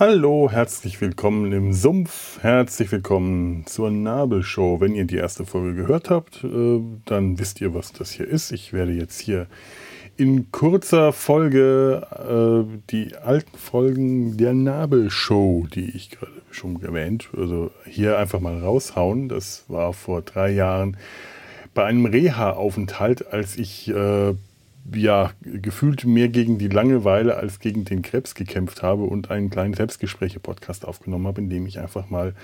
Hallo, herzlich willkommen im Sumpf. Herzlich willkommen zur Nabelshow. Wenn ihr die erste Folge gehört habt, äh, dann wisst ihr, was das hier ist. Ich werde jetzt hier in kurzer Folge äh, die alten Folgen der Nabelshow, die ich gerade schon erwähnt, also hier einfach mal raushauen. Das war vor drei Jahren bei einem Reha-Aufenthalt, als ich äh, ja, gefühlt mehr gegen die Langeweile als gegen den Krebs gekämpft habe und einen kleinen Selbstgespräche-Podcast aufgenommen habe, in dem ich einfach mal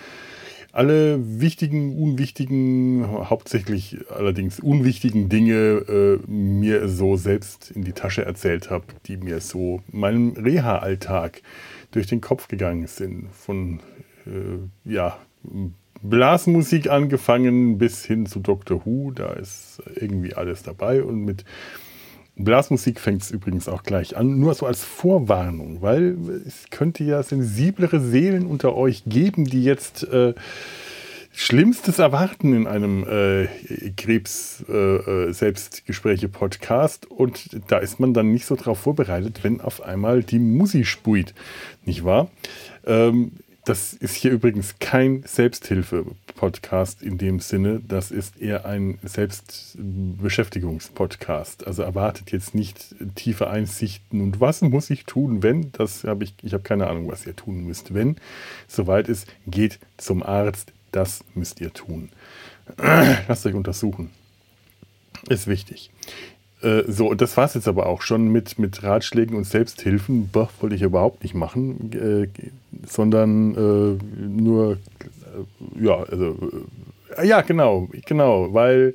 alle wichtigen, unwichtigen, hauptsächlich allerdings unwichtigen Dinge äh, mir so selbst in die Tasche erzählt habe, die mir so meinem Reha-Alltag durch den Kopf gegangen sind. Von äh, ja, Blasmusik angefangen bis hin zu Doctor Who, da ist irgendwie alles dabei und mit Blasmusik fängt es übrigens auch gleich an, nur so als Vorwarnung, weil es könnte ja sensiblere Seelen unter euch geben, die jetzt äh, Schlimmstes erwarten in einem äh, Krebs-Selbstgespräche-Podcast äh, und da ist man dann nicht so drauf vorbereitet, wenn auf einmal die Musi spuit, nicht wahr? Ähm, das ist hier übrigens kein Selbsthilfe-Podcast in dem Sinne. Das ist eher ein Selbstbeschäftigungspodcast. Also erwartet jetzt nicht tiefe Einsichten und was muss ich tun, wenn? Das habe ich, ich habe keine Ahnung, was ihr tun müsst. Wenn soweit ist, geht zum Arzt. Das müsst ihr tun. Lasst euch untersuchen. Ist wichtig. Äh, so, das war es jetzt aber auch schon mit, mit Ratschlägen und Selbsthilfen. Boah, wollte ich überhaupt nicht machen, äh, sondern äh, nur, äh, ja, also, äh, ja, genau, genau, weil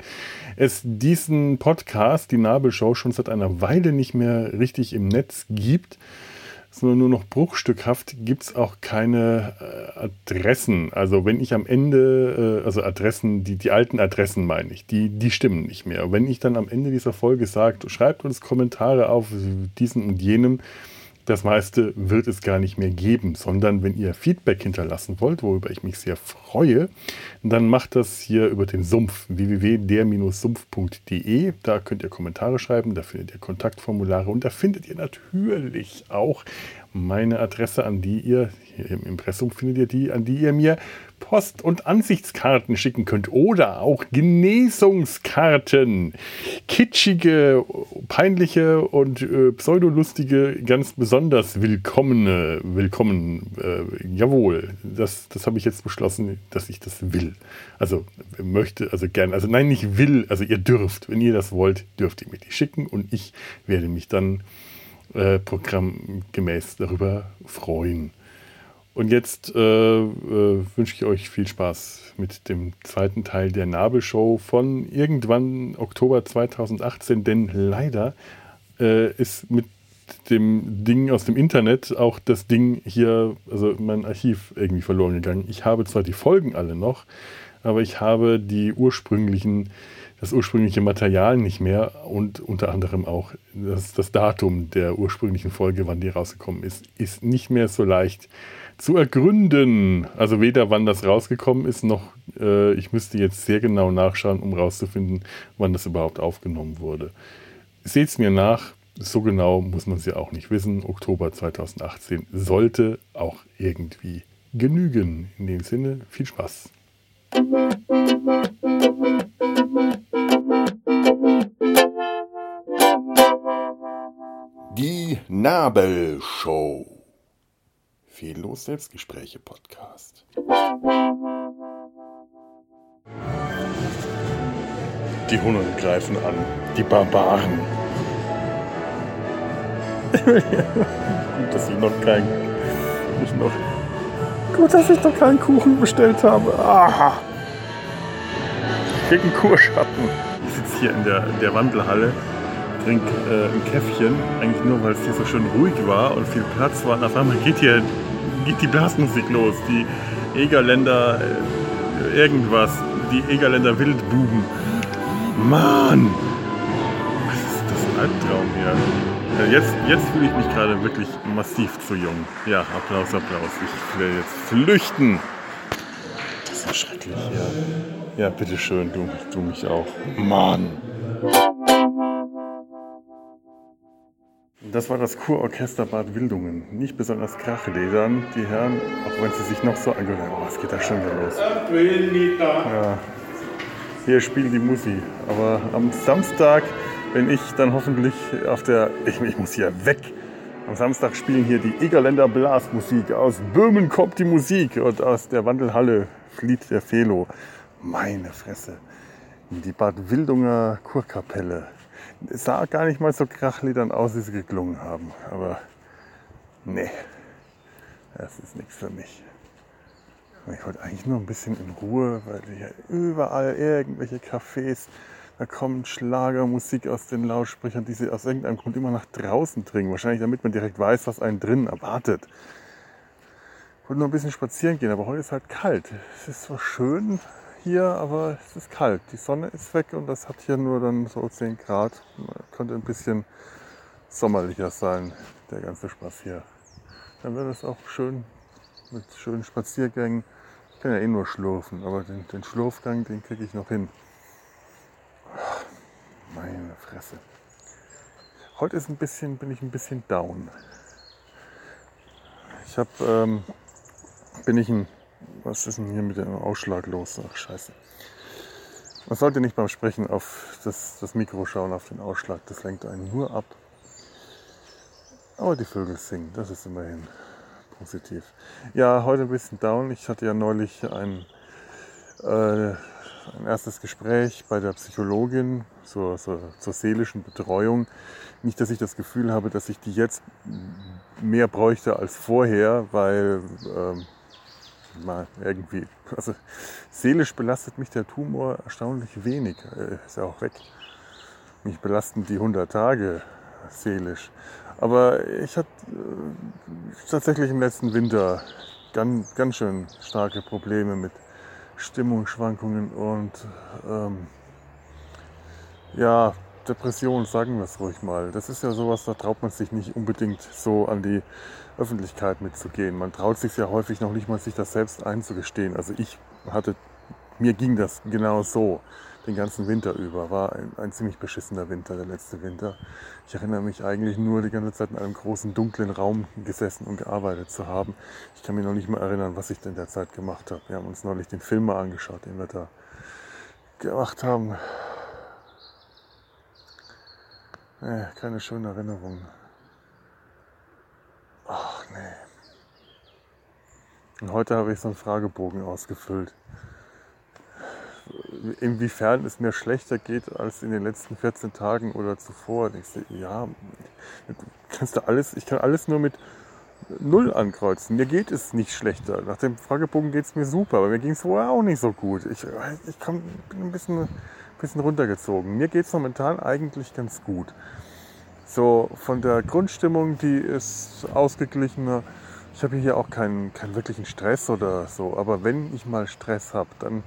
es diesen Podcast, die Nabelshow, schon seit einer Weile nicht mehr richtig im Netz gibt sondern nur noch bruchstückhaft, gibt es auch keine äh, Adressen. Also wenn ich am Ende, äh, also Adressen, die, die alten Adressen meine ich, die, die stimmen nicht mehr. Wenn ich dann am Ende dieser Folge sage, schreibt uns Kommentare auf diesen und jenem, das meiste wird es gar nicht mehr geben, sondern wenn ihr Feedback hinterlassen wollt, worüber ich mich sehr freue, dann macht das hier über den Sumpf www.der-sumpf.de. Da könnt ihr Kommentare schreiben, da findet ihr Kontaktformulare und da findet ihr natürlich auch meine Adresse, an die ihr, hier im Impressum findet ihr die, an die ihr mir Post- und Ansichtskarten schicken könnt oder auch Genesungskarten. Kitschige, peinliche und äh, pseudolustige, ganz besonders willkommene, willkommen, äh, jawohl, das, das habe ich jetzt beschlossen, dass ich das will. Also möchte, also gern, also nein, nicht will, also ihr dürft, wenn ihr das wollt, dürft ihr mir die schicken und ich werde mich dann äh, programmgemäß darüber freuen. Und jetzt äh, äh, wünsche ich euch viel Spaß mit dem zweiten Teil der Nabelshow von irgendwann Oktober 2018, denn leider äh, ist mit dem Ding aus dem Internet auch das Ding hier, also mein Archiv irgendwie verloren gegangen. Ich habe zwar die Folgen alle noch, aber ich habe die ursprünglichen das ursprüngliche Material nicht mehr und unter anderem auch das, das Datum der ursprünglichen Folge, wann die rausgekommen ist, ist nicht mehr so leicht zu ergründen. Also weder wann das rausgekommen ist, noch äh, ich müsste jetzt sehr genau nachschauen, um rauszufinden, wann das überhaupt aufgenommen wurde. Seht es mir nach, so genau muss man es ja auch nicht wissen. Oktober 2018 sollte auch irgendwie genügen. In dem Sinne, viel Spaß. Die Nabelshow. Fehllos Selbstgespräche Podcast. Die Hunde greifen an. Die Barbaren. Gut, dass ich noch keinen. Ich noch, gut, dass ich noch keinen Kuchen bestellt habe. Aha. Ich krieg einen Kurschatten. Ich sitze hier in der, in der Wandelhalle trinke äh, ein Käffchen, eigentlich nur, weil es hier so schön ruhig war und viel Platz war. Und auf einmal geht hier geht die Blasmusik los. Die Egerländer äh, irgendwas, die Egerländer Wildbuben. Mann! Was ist das ein Albtraum hier? Jetzt, jetzt fühle ich mich gerade wirklich massiv zu jung. Ja, Applaus, Applaus. Ich will jetzt flüchten. Das ist ja schrecklich, ja. Ja, bitteschön, du, du mich auch. Mann! Das war das Kurorchester Bad Wildungen. Nicht besonders krachledern, die Herren, auch wenn sie sich noch so angehört haben. Oh, es geht da schon wieder los. Ja. Hier spielt die Musik. Aber am Samstag, wenn ich dann hoffentlich auf der. Ich, ich muss hier weg. Am Samstag spielen hier die Egerländer Blasmusik. Aus Böhmen kommt die Musik und aus der Wandelhalle flieht der Felo. Meine Fresse. Die Bad Wildunger Kurkapelle. Es sah gar nicht mal so krachledern aus, wie sie geklungen haben. Aber nee, das ist nichts für mich. Ich wollte eigentlich nur ein bisschen in Ruhe, weil hier überall irgendwelche Cafés, da kommt Schlagermusik aus den Lautsprechern, die sie aus irgendeinem Grund immer nach draußen dringen. Wahrscheinlich damit man direkt weiß, was einen drin erwartet. Ich wollte nur ein bisschen spazieren gehen, aber heute ist halt kalt. Es ist zwar schön, hier, aber es ist kalt. Die Sonne ist weg und das hat hier nur dann so 10 Grad. Könnte ein bisschen sommerlicher sein, der ganze Spaß hier. Dann wird es auch schön mit schönen Spaziergängen. Ich kann ja eh nur schlurfen, aber den, den Schlurfgang, den kriege ich noch hin. Meine Fresse. Heute ist ein bisschen, bin ich ein bisschen down. Ich habe, ähm, bin ich ein was ist denn hier mit dem Ausschlag los? Ach, scheiße. Man sollte nicht beim Sprechen auf das, das Mikro schauen, auf den Ausschlag. Das lenkt einen nur ab. Aber die Vögel singen, das ist immerhin positiv. Ja, heute ein bisschen down. Ich hatte ja neulich ein, äh, ein erstes Gespräch bei der Psychologin zur, zur, zur, seelischen Betreuung. Nicht, dass ich das Gefühl habe, dass ich die jetzt mehr bräuchte als vorher, weil ähm, mal irgendwie. Also seelisch belastet mich der Tumor erstaunlich wenig. Ist ja auch weg. Mich belasten die 100 Tage seelisch. Aber ich hatte äh, tatsächlich im letzten Winter ganz, ganz schön starke Probleme mit Stimmungsschwankungen und ähm, ja, Depression, sagen wir es ruhig mal. Das ist ja sowas, da traut man sich nicht unbedingt so an die Öffentlichkeit mitzugehen. Man traut sich ja häufig noch nicht mal, sich das selbst einzugestehen. Also ich hatte, mir ging das genau so den ganzen Winter über. War ein, ein, ziemlich beschissener Winter, der letzte Winter. Ich erinnere mich eigentlich nur die ganze Zeit in einem großen dunklen Raum gesessen und gearbeitet zu haben. Ich kann mich noch nicht mal erinnern, was ich denn der Zeit gemacht habe. Wir haben uns neulich den Film mal angeschaut, den wir da gemacht haben. Nee, keine schöne Erinnerung. Ach nee. Und heute habe ich so einen Fragebogen ausgefüllt. Inwiefern es mir schlechter geht als in den letzten 14 Tagen oder zuvor. Ich so, ja, kannst du alles, ich kann alles nur mit Null ankreuzen. Mir geht es nicht schlechter. Nach dem Fragebogen geht es mir super, aber mir ging es vorher auch nicht so gut. Ich, ich komm, bin ein bisschen, bisschen runtergezogen. Mir geht es momentan eigentlich ganz gut. So von der Grundstimmung, die ist ausgeglichener. Ich habe hier auch keinen, keinen wirklichen Stress oder so, aber wenn ich mal Stress habe, dann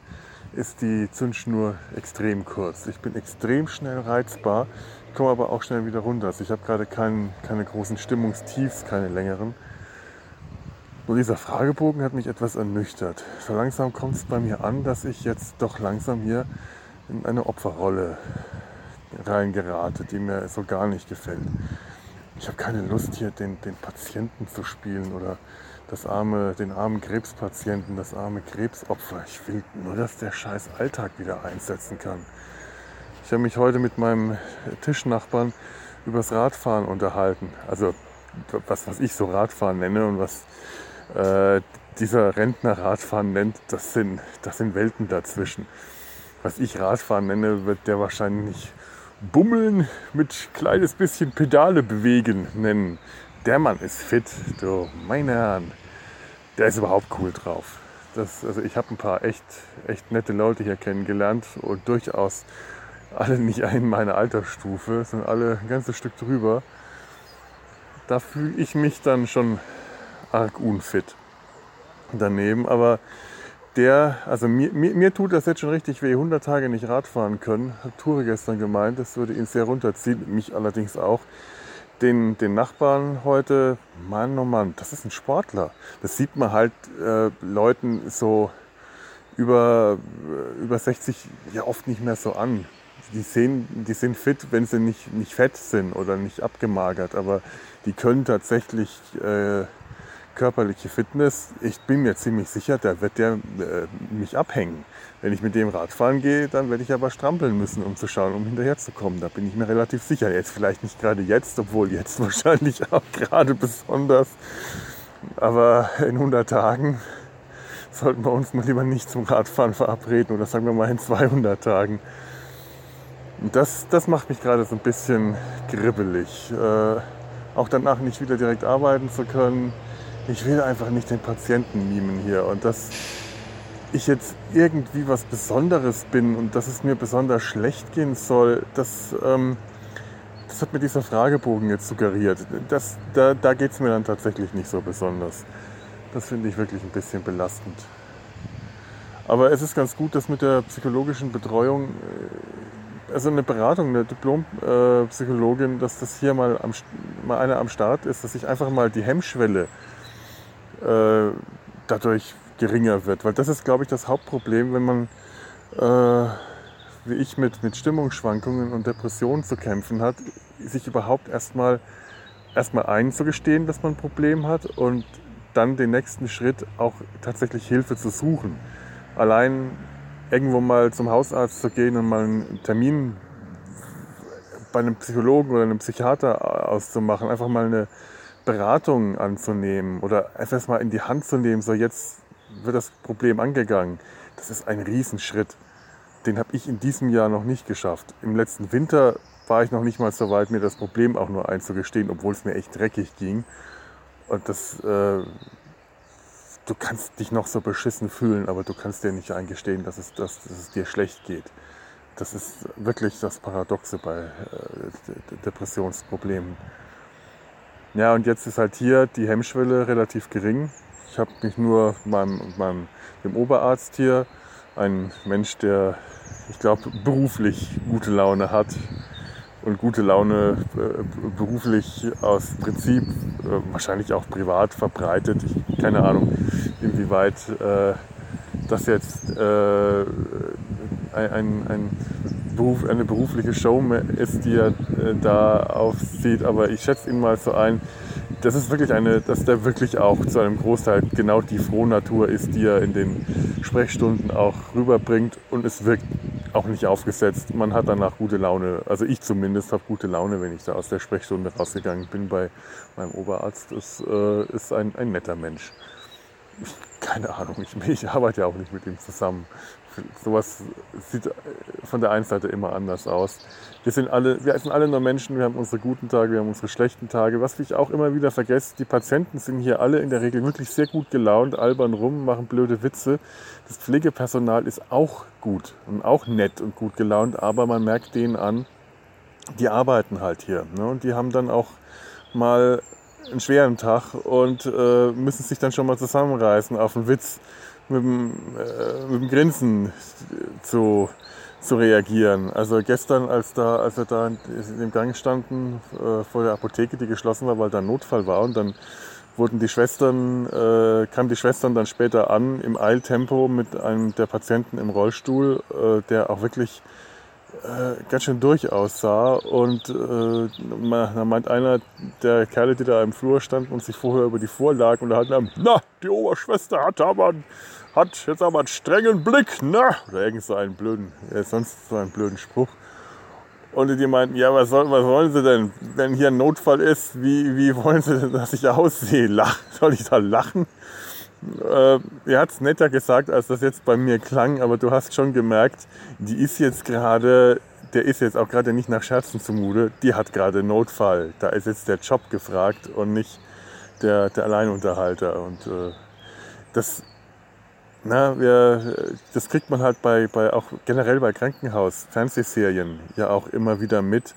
ist die Zündschnur extrem kurz. Ich bin extrem schnell reizbar, komme aber auch schnell wieder runter. Also ich habe gerade kein, keine großen Stimmungstiefs, keine längeren. Nur dieser Fragebogen hat mich etwas ernüchtert. So langsam kommt es bei mir an, dass ich jetzt doch langsam hier in eine Opferrolle reingerate, die mir so gar nicht gefällt. Ich habe keine Lust hier den, den Patienten zu spielen oder das arme, den armen Krebspatienten, das arme Krebsopfer. Ich will nur, dass der scheiß Alltag wieder einsetzen kann. Ich habe mich heute mit meinem Tischnachbarn übers Radfahren unterhalten. Also was, was ich so Radfahren nenne und was äh, dieser Rentner Radfahren nennt, das sind, das sind Welten dazwischen. Was ich Radfahren nenne, wird der wahrscheinlich Bummeln mit kleines bisschen Pedale bewegen nennen. Der Mann ist fit, du meine Herren. Der ist überhaupt cool drauf. Das, also ich habe ein paar echt, echt nette Leute hier kennengelernt und durchaus alle nicht in meiner Altersstufe, sondern alle ein ganzes Stück drüber. Da fühle ich mich dann schon arg unfit daneben, aber der, also mir, mir, mir, tut das jetzt schon richtig weh, 100 Tage nicht Radfahren können. Hat Ture gestern gemeint, das würde ihn sehr runterziehen, mich allerdings auch. Den, den Nachbarn heute, Mann, oh Mann, das ist ein Sportler. Das sieht man halt äh, Leuten so über, über 60 ja oft nicht mehr so an. die, sehen, die sind fit, wenn sie nicht, nicht fett sind oder nicht abgemagert, aber die können tatsächlich äh, körperliche Fitness. Ich bin mir ziemlich sicher, da wird der äh, mich abhängen. Wenn ich mit dem Radfahren gehe, dann werde ich aber strampeln müssen, um zu schauen, um hinterherzukommen. Da bin ich mir relativ sicher. Jetzt vielleicht nicht gerade jetzt, obwohl jetzt wahrscheinlich auch gerade besonders. Aber in 100 Tagen sollten wir uns mal lieber nicht zum Radfahren verabreden oder sagen wir mal in 200 Tagen. Das, das macht mich gerade so ein bisschen gribbelig. Äh, auch danach nicht wieder direkt arbeiten zu können. Ich will einfach nicht den Patienten mimen hier. Und dass ich jetzt irgendwie was Besonderes bin und dass es mir besonders schlecht gehen soll, das, ähm, das hat mir dieser Fragebogen jetzt suggeriert. Das, da da geht es mir dann tatsächlich nicht so besonders. Das finde ich wirklich ein bisschen belastend. Aber es ist ganz gut, dass mit der psychologischen Betreuung, äh, also eine Beratung, eine Diplompsychologin, dass das hier mal, am, mal einer am Start ist, dass ich einfach mal die Hemmschwelle äh, dadurch geringer wird. Weil das ist, glaube ich, das Hauptproblem, wenn man, äh, wie ich, mit, mit Stimmungsschwankungen und Depressionen zu kämpfen hat, sich überhaupt erstmal erstmal einzugestehen, dass man ein Problem hat und dann den nächsten Schritt auch tatsächlich Hilfe zu suchen. Allein irgendwo mal zum Hausarzt zu gehen und mal einen Termin bei einem Psychologen oder einem Psychiater auszumachen, einfach mal eine Beratung anzunehmen oder einfach mal in die Hand zu nehmen, so jetzt wird das Problem angegangen. Das ist ein Riesenschritt. Den habe ich in diesem Jahr noch nicht geschafft. Im letzten Winter war ich noch nicht mal so weit, mir das Problem auch nur einzugestehen, obwohl es mir echt dreckig ging. Und das, äh, du kannst dich noch so beschissen fühlen, aber du kannst dir nicht eingestehen, dass es, dass, dass es dir schlecht geht. Das ist wirklich das Paradoxe bei äh, Depressionsproblemen. Ja, und jetzt ist halt hier die Hemmschwelle relativ gering. Ich habe mich nur meinem, meinem, dem Oberarzt hier, ein Mensch, der, ich glaube, beruflich gute Laune hat, und gute Laune äh, beruflich aus Prinzip, äh, wahrscheinlich auch privat verbreitet. Ich, keine Ahnung, inwieweit äh, das jetzt äh, ein, ein Beruf, eine berufliche Show ist, die er äh, da aufzieht. Aber ich schätze ihn mal so ein, das ist wirklich eine, dass der wirklich auch zu einem Großteil genau die Frohnatur ist, die er in den Sprechstunden auch rüberbringt und es wirkt auch nicht aufgesetzt. Man hat danach gute Laune. Also ich zumindest habe gute Laune, wenn ich da aus der Sprechstunde rausgegangen bin bei meinem Oberarzt. Das äh, ist ein, ein netter Mensch. keine Ahnung, ich, ich arbeite ja auch nicht mit ihm zusammen sowas sieht von der einen Seite immer anders aus. Wir sind, alle, wir sind alle nur Menschen, wir haben unsere guten Tage, wir haben unsere schlechten Tage. Was ich auch immer wieder vergesse, die Patienten sind hier alle in der Regel wirklich sehr gut gelaunt, albern rum, machen blöde Witze. Das Pflegepersonal ist auch gut und auch nett und gut gelaunt, aber man merkt denen an, die arbeiten halt hier. Ne? Und die haben dann auch mal einen schweren Tag und äh, müssen sich dann schon mal zusammenreißen auf einen Witz mit dem, äh, mit dem Grinsen zu, zu reagieren. Also gestern, als, da, als wir da dem Gang standen äh, vor der Apotheke, die geschlossen war, weil da ein Notfall war und dann wurden die Schwestern, äh, kamen die Schwestern dann später an im Eiltempo mit einem der Patienten im Rollstuhl, äh, der auch wirklich äh, ganz schön durch aussah. Und äh, da meint einer der Kerle, die da im Flur standen und sich vorher über die Vorlagen unterhalten haben, na, die Oberschwester hat aber einen, hat jetzt aber einen strengen Blick, ne? Oder irgend so einen blöden, äh, sonst so einen blöden Spruch. Und die meinten, ja, was, soll, was wollen sie denn, wenn hier ein Notfall ist, wie, wie wollen sie denn, dass ich aussehe? Lach, soll ich da lachen? Äh, er hat es netter gesagt, als das jetzt bei mir klang, aber du hast schon gemerkt, die ist jetzt gerade, der ist jetzt auch gerade nicht nach Scherzen zumute, die hat gerade Notfall. Da ist jetzt der Job gefragt und nicht der, der Alleinunterhalter. Und äh, das, na, wir, das kriegt man halt bei, bei auch generell bei Krankenhaus, Fernsehserien ja auch immer wieder mit.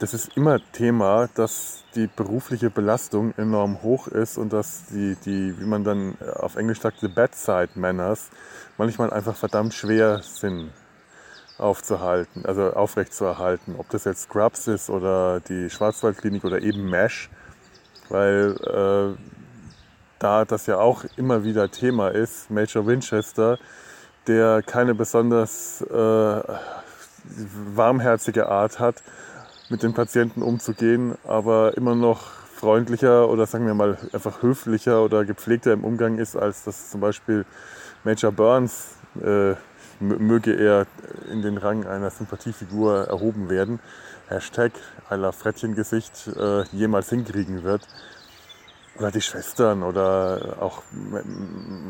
Das ist immer Thema, dass die berufliche Belastung enorm hoch ist und dass die, die, wie man dann auf Englisch sagt, the bedside manners manchmal einfach verdammt schwer sind aufzuhalten, also aufrechtzuerhalten. Ob das jetzt Scrubs ist oder die Schwarzwaldklinik oder eben MASH, weil äh, da das ja auch immer wieder Thema ist, Major Winchester, der keine besonders äh, warmherzige Art hat, mit den Patienten umzugehen, aber immer noch freundlicher oder sagen wir mal einfach höflicher oder gepflegter im Umgang ist, als das zum Beispiel Major Burns, äh, möge er in den Rang einer Sympathiefigur erhoben werden, Hashtag aller Frettchengesicht äh, jemals hinkriegen wird. Oder die Schwestern oder auch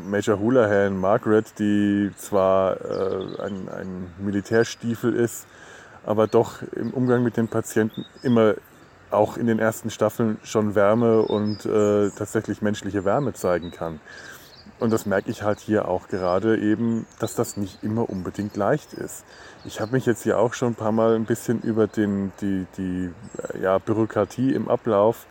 Major Houlihan, Margaret, die zwar äh, ein, ein Militärstiefel ist, aber doch im Umgang mit den Patienten immer auch in den ersten Staffeln schon Wärme und äh, tatsächlich menschliche Wärme zeigen kann. Und das merke ich halt hier auch gerade eben, dass das nicht immer unbedingt leicht ist. Ich habe mich jetzt hier auch schon ein paar Mal ein bisschen über den, die, die ja, Bürokratie im Ablauf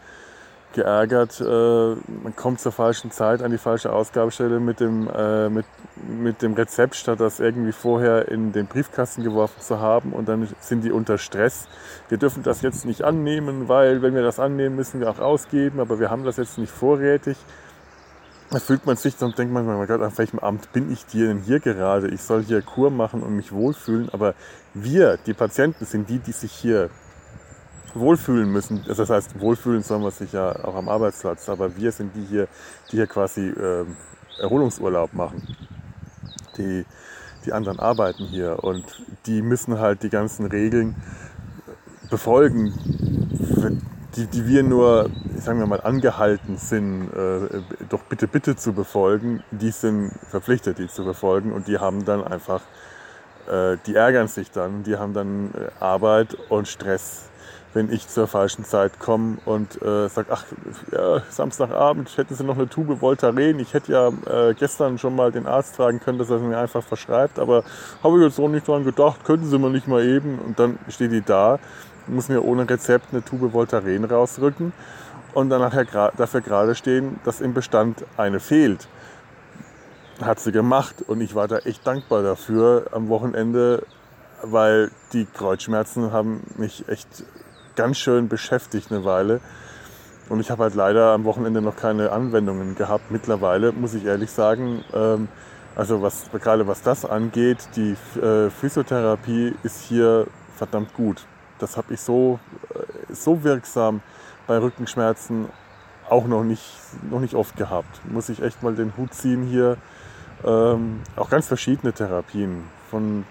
geärgert. Äh, man kommt zur falschen Zeit an die falsche Ausgabestelle mit dem, äh, mit, mit dem Rezept, statt das irgendwie vorher in den Briefkasten geworfen zu haben. Und dann sind die unter Stress. Wir dürfen das jetzt nicht annehmen, weil wenn wir das annehmen, müssen wir auch ausgeben. Aber wir haben das jetzt nicht vorrätig. Da fühlt man sich, dann denkt man, mein Gott, an welchem Amt bin ich denn hier gerade? Ich soll hier Kur machen und mich wohlfühlen. Aber wir, die Patienten, sind die, die sich hier wohlfühlen müssen. Das heißt, wohlfühlen soll man sich ja auch am Arbeitsplatz, aber wir sind die hier, die hier quasi äh, Erholungsurlaub machen. Die, die anderen arbeiten hier und die müssen halt die ganzen Regeln befolgen, die, die wir nur, sagen wir mal, angehalten sind, äh, doch bitte, bitte zu befolgen, die sind verpflichtet, die zu befolgen und die haben dann einfach, äh, die ärgern sich dann, die haben dann äh, Arbeit und Stress wenn ich zur falschen Zeit komme und äh, sage, ach, ja, Samstagabend hätten Sie noch eine Tube Voltaren. Ich hätte ja äh, gestern schon mal den Arzt fragen können, dass er es mir einfach verschreibt, aber habe ich jetzt auch nicht dran gedacht, könnten Sie mal nicht mal eben. Und dann steht die da, muss mir ohne Rezept eine Tube Voltaren rausrücken und dann nachher dafür gerade stehen, dass im Bestand eine fehlt. Hat sie gemacht und ich war da echt dankbar dafür am Wochenende, weil die Kreuzschmerzen haben mich echt ganz schön beschäftigt eine Weile. Und ich habe halt leider am Wochenende noch keine Anwendungen gehabt. Mittlerweile muss ich ehrlich sagen, ähm, also was, gerade was das angeht, die äh, Physiotherapie ist hier verdammt gut. Das habe ich so, äh, so wirksam bei Rückenschmerzen auch noch nicht, noch nicht oft gehabt. Muss ich echt mal den Hut ziehen hier. Ähm, auch ganz verschiedene Therapien von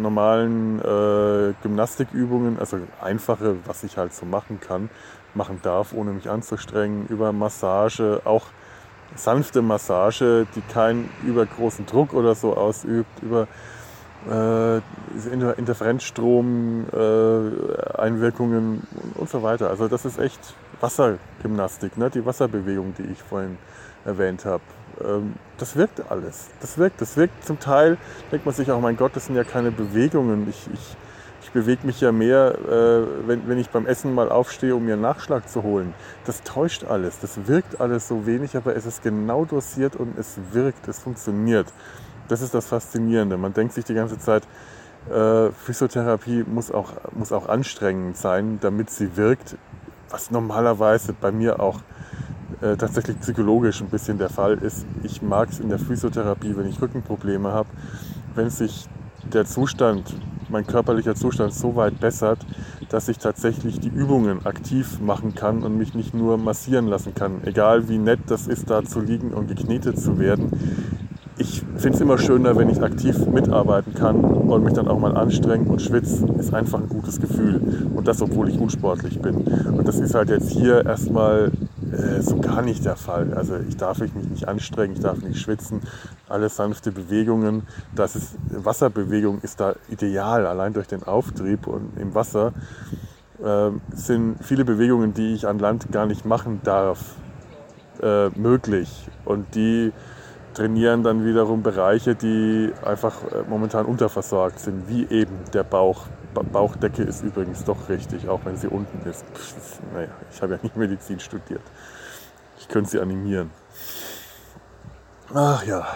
normalen äh, Gymnastikübungen, also einfache, was ich halt so machen kann, machen darf, ohne mich anzustrengen, über Massage, auch sanfte Massage, die keinen übergroßen Druck oder so ausübt, über äh, Interferenzstrom-Einwirkungen äh, und so weiter. Also das ist echt Wassergymnastik, ne? die Wasserbewegung, die ich vorhin erwähnt habe. Ähm, das wirkt alles. Das wirkt. Das wirkt zum Teil, denkt man sich auch, mein Gott, das sind ja keine Bewegungen. Ich, ich, ich bewege mich ja mehr, äh, wenn, wenn ich beim Essen mal aufstehe, um mir einen Nachschlag zu holen. Das täuscht alles. Das wirkt alles so wenig, aber es ist genau dosiert und es wirkt, es funktioniert. Das ist das Faszinierende. Man denkt sich die ganze Zeit, äh, Physiotherapie muss auch, muss auch anstrengend sein, damit sie wirkt, was normalerweise bei mir auch äh, tatsächlich psychologisch ein bisschen der Fall ist. Ich mag es in der Physiotherapie, wenn ich Rückenprobleme habe, wenn sich der Zustand, mein körperlicher Zustand so weit bessert, dass ich tatsächlich die Übungen aktiv machen kann und mich nicht nur massieren lassen kann. Egal wie nett das ist, da zu liegen und geknetet zu werden. Ich finde es immer schöner, wenn ich aktiv mitarbeiten kann und mich dann auch mal anstrengen und schwitzen, ist einfach ein gutes Gefühl. Und das, obwohl ich unsportlich bin. Und das ist halt jetzt hier erstmal äh, so gar nicht der Fall. Also ich darf mich nicht anstrengen, ich darf nicht schwitzen. Alles sanfte Bewegungen. Das ist, Wasserbewegung ist da ideal, allein durch den Auftrieb und im Wasser äh, sind viele Bewegungen, die ich an Land gar nicht machen darf, äh, möglich. Und die trainieren dann wiederum Bereiche, die einfach äh, momentan unterversorgt sind, wie eben der Bauch. Bauchdecke ist übrigens doch richtig, auch wenn sie unten ist. Pff, naja, ich habe ja nicht Medizin studiert. Ich könnte sie animieren. Ach ja.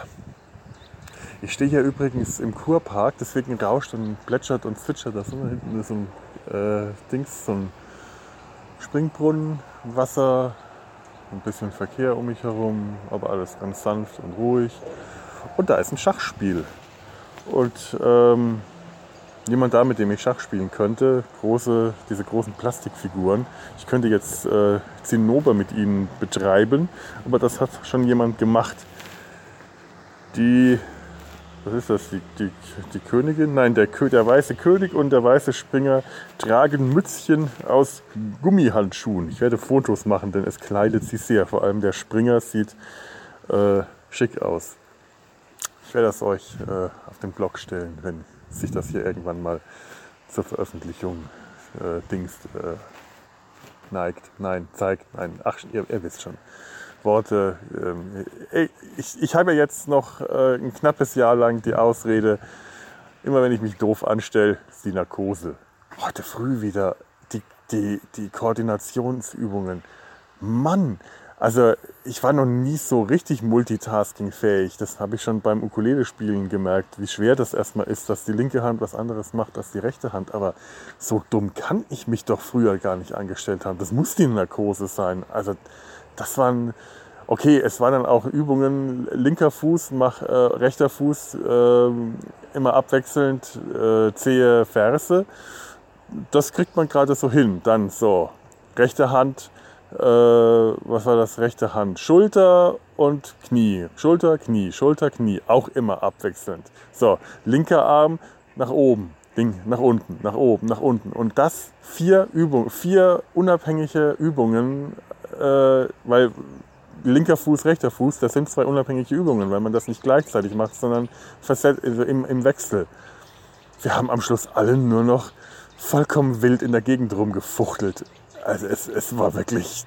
Ich stehe hier übrigens im Kurpark, deswegen rauscht und plätschert und zwitschert das. Da hinten ist so ein äh, Dings, so ein Springbrunnen, Wasser, ein bisschen Verkehr um mich herum, aber alles ganz sanft und ruhig. Und da ist ein Schachspiel. Und ähm, jemand da, mit dem ich Schach spielen könnte. Große, diese großen Plastikfiguren. Ich könnte jetzt äh, Zinnober mit ihnen betreiben, aber das hat schon jemand gemacht. Die, was ist das, die, die, die Königin? Nein, der, der weiße König und der weiße Springer tragen Mützchen aus Gummihandschuhen. Ich werde Fotos machen, denn es kleidet sie sehr. Vor allem der Springer sieht äh, schick aus. Ich werde das euch äh, auf den Blog stellen, wenn sich das hier irgendwann mal zur Veröffentlichung äh, Dings äh, neigt. Nein, zeigt. Nein, ach, ihr, ihr wisst schon. Worte. Ähm, ich, ich habe jetzt noch äh, ein knappes Jahr lang die Ausrede, immer wenn ich mich doof anstelle, ist die Narkose. Heute früh wieder die, die, die Koordinationsübungen. Mann, also ich war noch nie so richtig multitaskingfähig. Das habe ich schon beim Ukulele-Spielen gemerkt, wie schwer das erstmal ist, dass die linke Hand was anderes macht als die rechte Hand. Aber so dumm kann ich mich doch früher gar nicht angestellt haben. Das muss die Narkose sein. Also das waren, okay, es waren dann auch Übungen, linker Fuß, mach äh, rechter Fuß, äh, immer abwechselnd, äh, zähe Ferse. Das kriegt man gerade so hin. Dann so, rechte Hand, äh, was war das, rechte Hand, Schulter und Knie. Schulter, Knie, Schulter, Knie, auch immer abwechselnd. So, linker Arm nach oben, Ding, nach unten, nach oben, nach unten. Und das vier Übungen, vier unabhängige Übungen, äh, weil linker Fuß, rechter Fuß, das sind zwei unabhängige Übungen, weil man das nicht gleichzeitig macht, sondern also im, im Wechsel. Wir haben am Schluss alle nur noch vollkommen wild in der Gegend rumgefuchtelt. Also es, es war wirklich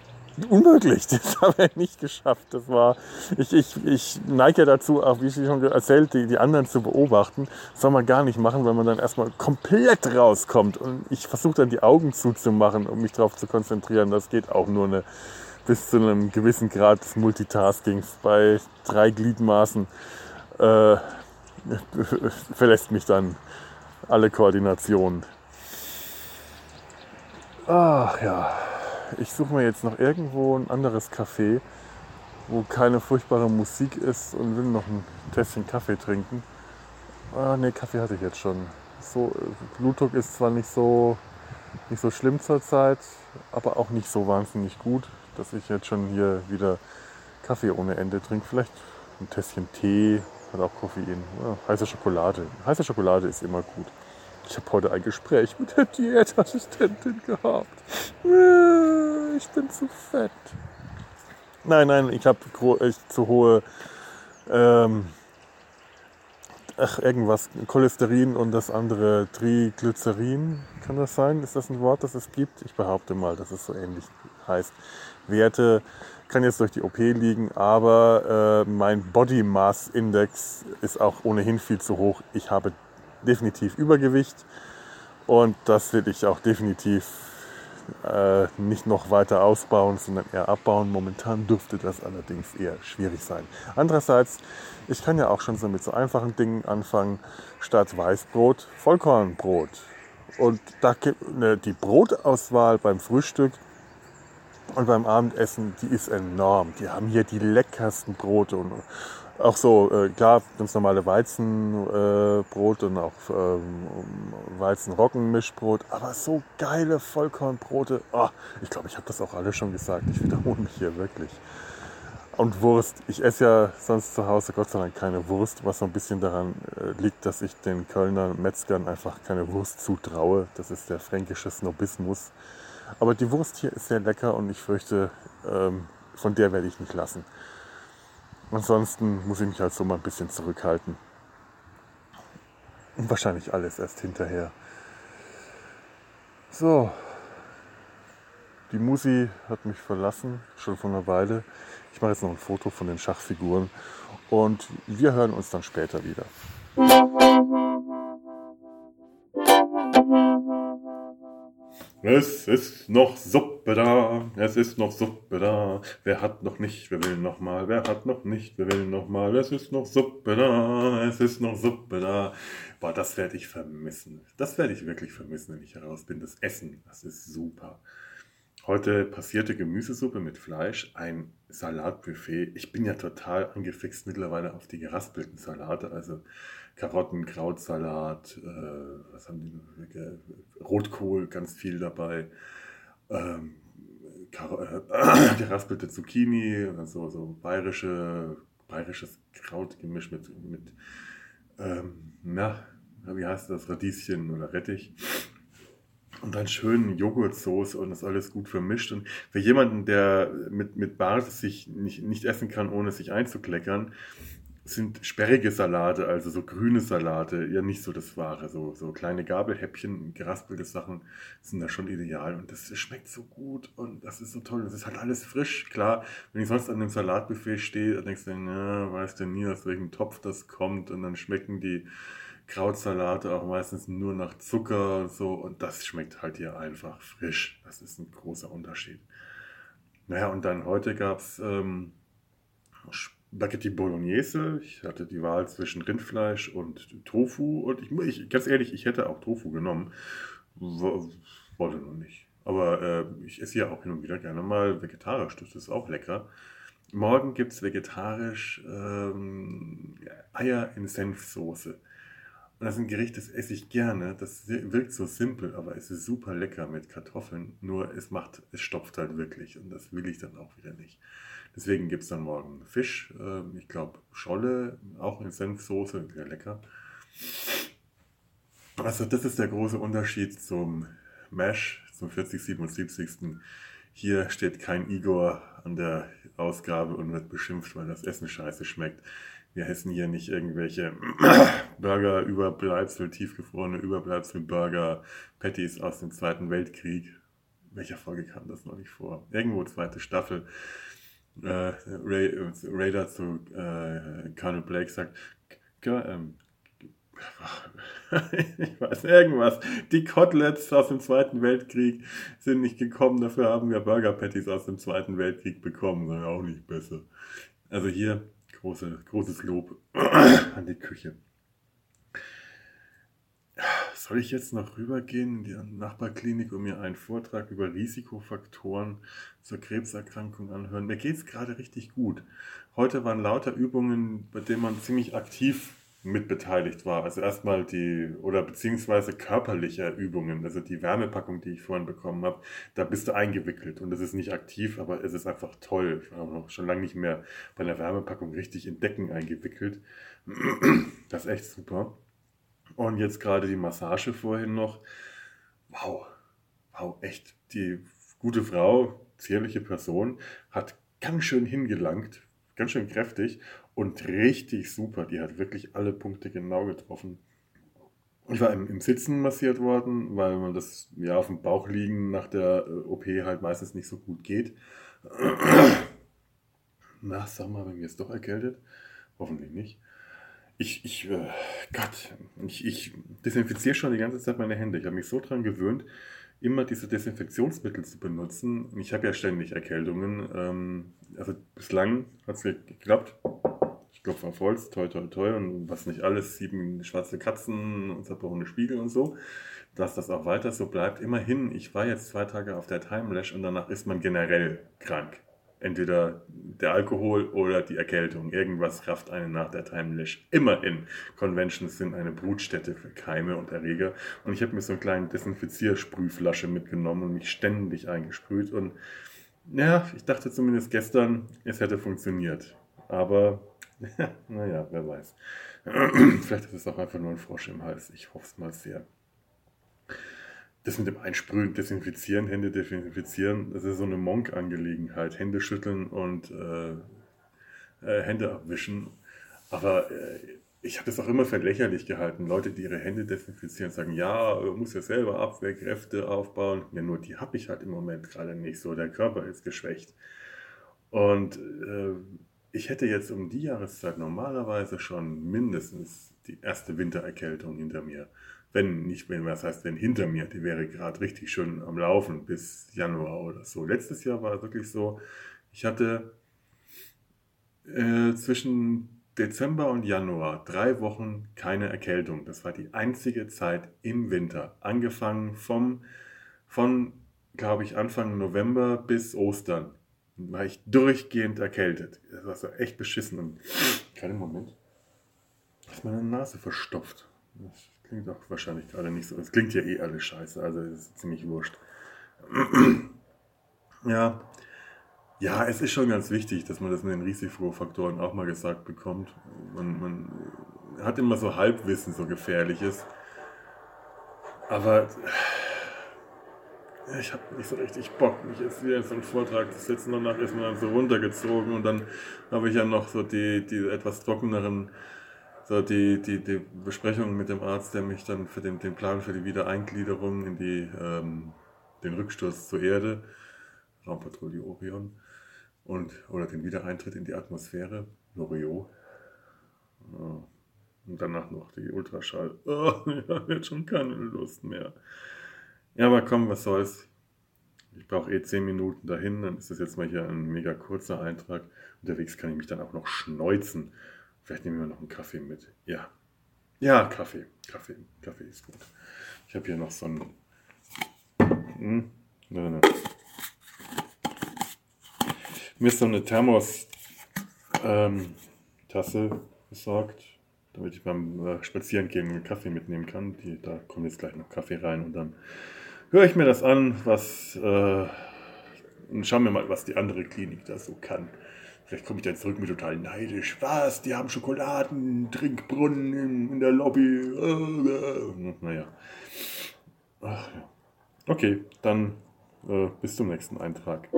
unmöglich. Das habe ich nicht geschafft. Das war, ich, ich, ich neige dazu, auch wie ich schon erzählt, die, die anderen zu beobachten. Das soll man gar nicht machen, weil man dann erstmal komplett rauskommt. Und ich versuche dann die Augen zuzumachen, um mich darauf zu konzentrieren. Das geht auch nur eine, bis zu einem gewissen Grad des Multitaskings. Bei drei Gliedmaßen äh, verlässt mich dann alle Koordination. Ach ja, ich suche mir jetzt noch irgendwo ein anderes Café, wo keine furchtbare Musik ist und will noch ein Tässchen Kaffee trinken. Ah, ne, Kaffee hatte ich jetzt schon. So, Blutdruck ist zwar nicht so, nicht so schlimm zurzeit, aber auch nicht so wahnsinnig gut, dass ich jetzt schon hier wieder Kaffee ohne Ende trinke. Vielleicht ein Tässchen Tee, hat auch Koffein. Ja, heiße Schokolade. Heiße Schokolade ist immer gut. Ich habe heute ein Gespräch mit der Diätassistentin gehabt. Äh, ich bin zu fett. Nein, nein, ich habe zu hohe, ähm, ach, irgendwas, Cholesterin und das andere Triglycerin. Kann das sein? Ist das ein Wort, das es gibt? Ich behaupte mal, dass es so ähnlich heißt. Werte kann jetzt durch die OP liegen, aber äh, mein Body Mass Index ist auch ohnehin viel zu hoch. Ich habe definitiv Übergewicht und das will ich auch definitiv äh, nicht noch weiter ausbauen, sondern eher abbauen. Momentan dürfte das allerdings eher schwierig sein. Andererseits, ich kann ja auch schon so mit so einfachen Dingen anfangen, statt Weißbrot Vollkornbrot. Und da gibt ne, die Brotauswahl beim Frühstück und beim Abendessen, die ist enorm. Die haben hier die leckersten Brote und auch so, äh, klar, ganz normale Weizenbrot äh, und auch ähm, Weizenroggenmischbrot, aber so geile Vollkornbrote. Oh, ich glaube, ich habe das auch alle schon gesagt. Ich wiederhole mich hier wirklich. Und Wurst. Ich esse ja sonst zu Hause Gott sei Dank keine Wurst, was so ein bisschen daran äh, liegt, dass ich den Kölner Metzgern einfach keine Wurst zutraue. Das ist der fränkische Snobismus. Aber die Wurst hier ist sehr lecker und ich fürchte, ähm, von der werde ich nicht lassen. Ansonsten muss ich mich halt so mal ein bisschen zurückhalten. Und wahrscheinlich alles erst hinterher. So. Die Musi hat mich verlassen, schon vor einer Weile. Ich mache jetzt noch ein Foto von den Schachfiguren und wir hören uns dann später wieder. Es ist noch Suppe da, es ist noch Suppe da. Wer hat noch nicht, wer will noch mal, wer hat noch nicht, wer will noch mal. Es ist noch Suppe da, es ist noch Suppe da. Boah, das werde ich vermissen. Das werde ich wirklich vermissen, wenn ich heraus bin. Das Essen, das ist super. Heute passierte Gemüsesuppe mit Fleisch, ein Salatbuffet. Ich bin ja total angefixt mittlerweile auf die geraspelten Salate, also Karotten, Krautsalat, äh, was haben die noch? Rotkohl, ganz viel dabei. Ähm, äh, geraspelte Zucchini, also so bayerische, bayerisches Krautgemisch mit, mit ähm, na, wie heißt das, Radieschen oder Rettich. Und dann schön Joghurtsoße und das alles gut vermischt. Und für jemanden, der mit, mit Basis sich nicht, nicht essen kann, ohne sich einzukleckern, sind sperrige Salate, also so grüne Salate, ja nicht so das Wahre. So, so kleine Gabelhäppchen, geraspelte Sachen sind da schon ideal. Und das schmeckt so gut und das ist so toll. Das ist halt alles frisch. Klar, wenn ich sonst an einem Salatbuffet stehe, dann denkst du, ja, weißt du nie, aus welchem Topf das kommt. Und dann schmecken die Krautsalate auch meistens nur nach Zucker und so. Und das schmeckt halt hier einfach frisch. Das ist ein großer Unterschied. Naja, und dann heute gab es ähm, Spaghetti Bolognese. Ich hatte die Wahl zwischen Rindfleisch und Tofu. Und ich, ich ganz ehrlich, ich hätte auch Tofu genommen. Wollte noch nicht. Aber äh, ich esse ja auch hin und wieder gerne mal vegetarisch. Das ist auch lecker. Morgen gibt es vegetarisch ähm, Eier in Senfsoße. Und das ist ein Gericht, das esse ich gerne. Das wirkt so simpel, aber es ist super lecker mit Kartoffeln. Nur es macht, es stopft halt wirklich. Und das will ich dann auch wieder nicht. Deswegen gibt es dann morgen Fisch. Ähm, ich glaube, Scholle, auch in Senfsoße, sehr lecker. Also, das ist der große Unterschied zum Mash, zum 4077. Hier steht kein Igor an der Ausgabe und wird beschimpft, weil das Essen scheiße schmeckt. Wir essen hier nicht irgendwelche Burger-Überbleibsel, tiefgefrorene Überbleibsel-Burger, Patties aus dem Zweiten Weltkrieg. Welcher Folge kam das noch nicht vor? Irgendwo zweite Staffel äh, Ray, Raider zu äh, Colonel Blake sagt, ähm, ich weiß irgendwas. Die Koteletts aus dem Zweiten Weltkrieg sind nicht gekommen, dafür haben wir Burger Patties aus dem Zweiten Weltkrieg bekommen, sondern auch nicht besser. Also hier große, großes Lob an die Küche. Soll ich jetzt noch rübergehen in die Nachbarklinik und mir einen Vortrag über Risikofaktoren zur Krebserkrankung anhören? Mir geht es gerade richtig gut. Heute waren lauter Übungen, bei denen man ziemlich aktiv mitbeteiligt war. Also erstmal die, oder beziehungsweise körperliche Übungen, also die Wärmepackung, die ich vorhin bekommen habe, da bist du eingewickelt und es ist nicht aktiv, aber es ist einfach toll. Ich war noch schon lange nicht mehr bei einer Wärmepackung richtig in Decken eingewickelt. Das ist echt super. Und jetzt gerade die Massage vorhin noch. Wow, wow, echt. Die gute Frau, zierliche Person, hat ganz schön hingelangt, ganz schön kräftig und richtig super. Die hat wirklich alle Punkte genau getroffen. Ich war im, im Sitzen massiert worden, weil man das ja auf dem Bauch liegen nach der äh, OP halt meistens nicht so gut geht. Na, sag mal, wenn mir es doch erkältet. Hoffentlich nicht. Ich, ich, äh, Gott, ich, ich desinfiziere schon die ganze Zeit meine Hände. Ich habe mich so dran gewöhnt, immer diese Desinfektionsmittel zu benutzen. Ich habe ja ständig Erkältungen. Ähm, also bislang hat es geklappt. Ich glaube, auf Holz, toi, toi, toi und was nicht alles, sieben schwarze Katzen und zerbrochene Spiegel und so. Dass das auch weiter so bleibt. Immerhin, ich war jetzt zwei Tage auf der Timelash und danach ist man generell krank entweder der Alkohol oder die Erkältung. Irgendwas rafft einen nach der Timelash. Immerhin. Conventions sind eine Brutstätte für Keime und Erreger. Und ich habe mir so eine kleine Desinfiziersprühflasche mitgenommen und mich ständig eingesprüht. Und ja, ich dachte zumindest gestern, es hätte funktioniert. Aber naja, wer weiß. Vielleicht ist es auch einfach nur ein Frosch im Hals. Ich hoffe es mal sehr das mit dem Einsprühen, Desinfizieren, Hände desinfizieren, das ist so eine Monk-Angelegenheit. Hände schütteln und äh, äh, Hände abwischen. Aber äh, ich habe das auch immer für lächerlich gehalten. Leute, die ihre Hände desinfizieren, sagen, ja, muss ja selber Abwehrkräfte aufbauen. Ja, nur die habe ich halt im Moment gerade nicht so. Der Körper ist geschwächt. Und äh, ich hätte jetzt um die Jahreszeit normalerweise schon mindestens die erste Wintererkältung hinter mir wenn nicht, wenn was heißt, wenn hinter mir, die wäre gerade richtig schön am Laufen bis Januar oder so. Letztes Jahr war es wirklich so, ich hatte äh, zwischen Dezember und Januar drei Wochen keine Erkältung. Das war die einzige Zeit im Winter. Angefangen vom, von glaube ich, Anfang November bis Ostern. War ich durchgehend erkältet. Das war so echt beschissen. Und keinen Moment. Ist meine Nase verstopft. Das klingt auch wahrscheinlich gerade nicht so. Es klingt ja eh alles scheiße, also ist ziemlich wurscht. ja. Ja, es ist schon ganz wichtig, dass man das mit den Risikofaktoren auch mal gesagt bekommt. Man, man hat immer so Halbwissen, so gefährliches. Aber ich habe nicht so richtig Bock, mich jetzt wieder in so einen Vortrag zu setzen. Danach ist man dann so runtergezogen und dann habe ich ja noch so die, die etwas trockeneren, so die, die, die Besprechung mit dem Arzt, der mich dann für den, den Plan für die Wiedereingliederung in die, ähm, den Rückstoß zur Erde, Raumpatrouille Orion, und, oder den Wiedereintritt in die Atmosphäre, Loriot. Und danach noch die Ultraschall. Oh, ich habe jetzt schon keine Lust mehr. Ja, aber komm, was soll's. Ich brauche eh 10 Minuten dahin, dann ist das jetzt mal hier ein mega kurzer Eintrag. Unterwegs kann ich mich dann auch noch schneuzen. Vielleicht nehmen wir noch einen Kaffee mit. Ja. Ja, Kaffee. Kaffee. Kaffee ist gut. Ich habe hier noch so einen. Hm? Nein, nein. Mir ist so eine Thermos-Tasse ähm, besorgt, damit ich beim äh, Spazierengehen einen Kaffee mitnehmen kann. Die, da kommt jetzt gleich noch Kaffee rein und dann höre ich mir das an, was äh, und schauen wir mal, was die andere Klinik da so kann. Vielleicht komme ich dann zurück mit total neidisch. Was? Die haben Schokoladen, Trinkbrunnen in, der Lobby. Äh, naja. Ach, ja. Okay, dann äh, bis zum nächsten Eintrag.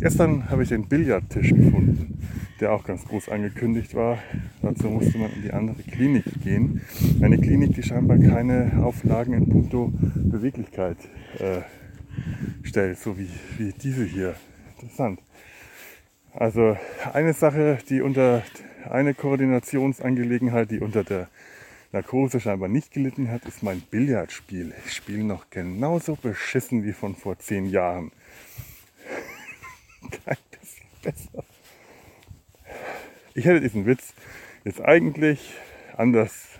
Gestern habe ich den Billardtisch gefunden, der auch ganz groß angekündigt war. Dazu musste man in die andere Klinik gehen. Eine Klinik, die scheinbar keine Auflagen in puncto Beweglichkeit äh, stellt, so wie, wie diese hier. Interessant. Also eine Sache, die unter eine Koordinationsangelegenheit, die unter der Narkose scheinbar nicht gelitten hat, ist mein Billardspiel. Ich spiele noch genauso beschissen wie von vor zehn Jahren. Kein bisschen besser. Ich hätte diesen Witz jetzt eigentlich anders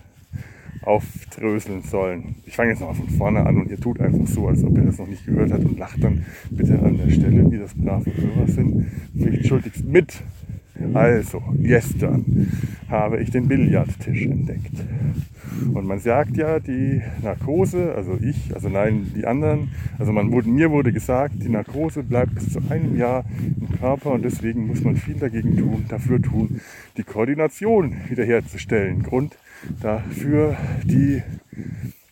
aufdröseln sollen. Ich fange jetzt noch von vorne an und ihr tut einfach so, als ob ihr das noch nicht gehört habt und lacht dann bitte an der Stelle, wie das brave Hörer sind, pflichtschuldigst mit. Also, gestern habe ich den Billardtisch entdeckt. Und man sagt ja, die Narkose, also ich, also nein, die anderen, also man wurde, mir wurde gesagt, die Narkose bleibt bis zu einem Jahr im Körper und deswegen muss man viel dagegen tun, dafür tun, die Koordination wiederherzustellen. Grund dafür die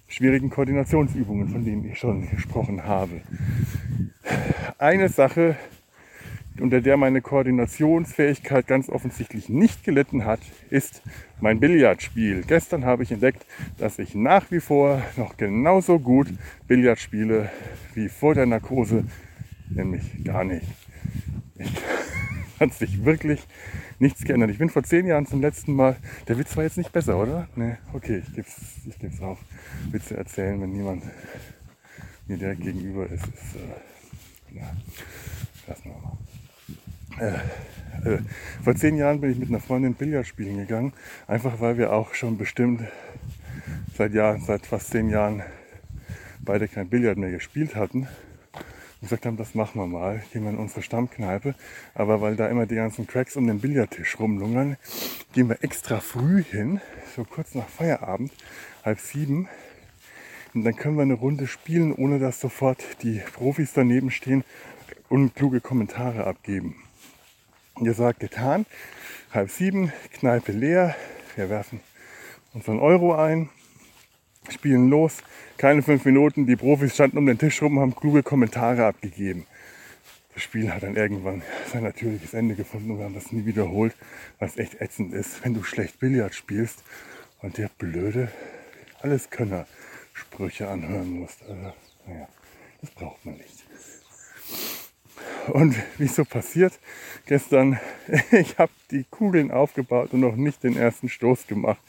schwierigen Koordinationsübungen, von denen ich schon gesprochen habe. Eine Sache unter der meine Koordinationsfähigkeit ganz offensichtlich nicht gelitten hat, ist mein Billardspiel. Gestern habe ich entdeckt, dass ich nach wie vor noch genauso gut Billard spiele wie vor der Narkose, nämlich gar nicht. Ich hat sich wirklich nichts geändert. Ich bin vor zehn Jahren zum letzten Mal, der Witz war jetzt nicht besser, oder? Nee, okay, ich gebe es ich geb's auf. Witze erzählen, wenn niemand mir direkt gegenüber ist, ist äh, ja, lassen wir mal. Äh, äh, vor zehn Jahren bin ich mit einer Freundin Billard spielen gegangen, einfach weil wir auch schon bestimmt seit Jahren, seit fast zehn Jahren beide kein Billard mehr gespielt hatten und gesagt haben, das machen wir mal, gehen wir in unsere Stammkneipe. Aber weil da immer die ganzen Cracks um den Billardtisch rumlungern, gehen wir extra früh hin, so kurz nach Feierabend, halb sieben. Und dann können wir eine Runde spielen, ohne dass sofort die Profis daneben stehen und kluge Kommentare abgeben. Gesagt, getan. Halb sieben, Kneipe leer. Wir werfen unseren Euro ein, spielen los. Keine fünf Minuten. Die Profis standen um den Tisch rum, haben kluge Kommentare abgegeben. Das Spiel hat dann irgendwann sein natürliches Ende gefunden und wir haben das nie wiederholt, was echt ätzend ist, wenn du schlecht Billard spielst und dir blöde Alleskönner Sprüche anhören musst. Also, naja, das braucht man nicht. Und wie so passiert, gestern, ich habe die Kugeln aufgebaut und noch nicht den ersten Stoß gemacht.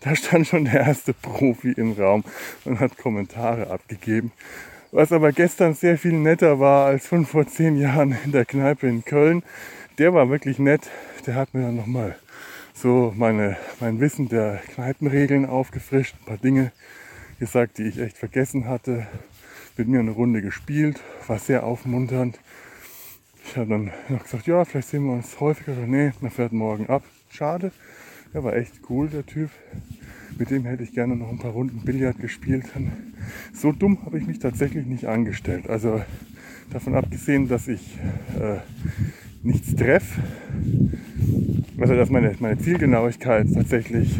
Da stand schon der erste Profi im Raum und hat Kommentare abgegeben. Was aber gestern sehr viel netter war als von vor zehn Jahren in der Kneipe in Köln. Der war wirklich nett. Der hat mir dann nochmal so meine, mein Wissen der Kneipenregeln aufgefrischt, ein paar Dinge gesagt, die ich echt vergessen hatte. Mit mir eine Runde gespielt, war sehr aufmunternd. Ich habe dann noch gesagt, ja, vielleicht sehen wir uns häufiger. Nee, man fährt morgen ab. Schade. Er war echt cool, der Typ. Mit dem hätte ich gerne noch ein paar Runden Billard gespielt. So dumm habe ich mich tatsächlich nicht angestellt. Also davon abgesehen, dass ich äh, nichts treffe, also dass meine, meine Zielgenauigkeit tatsächlich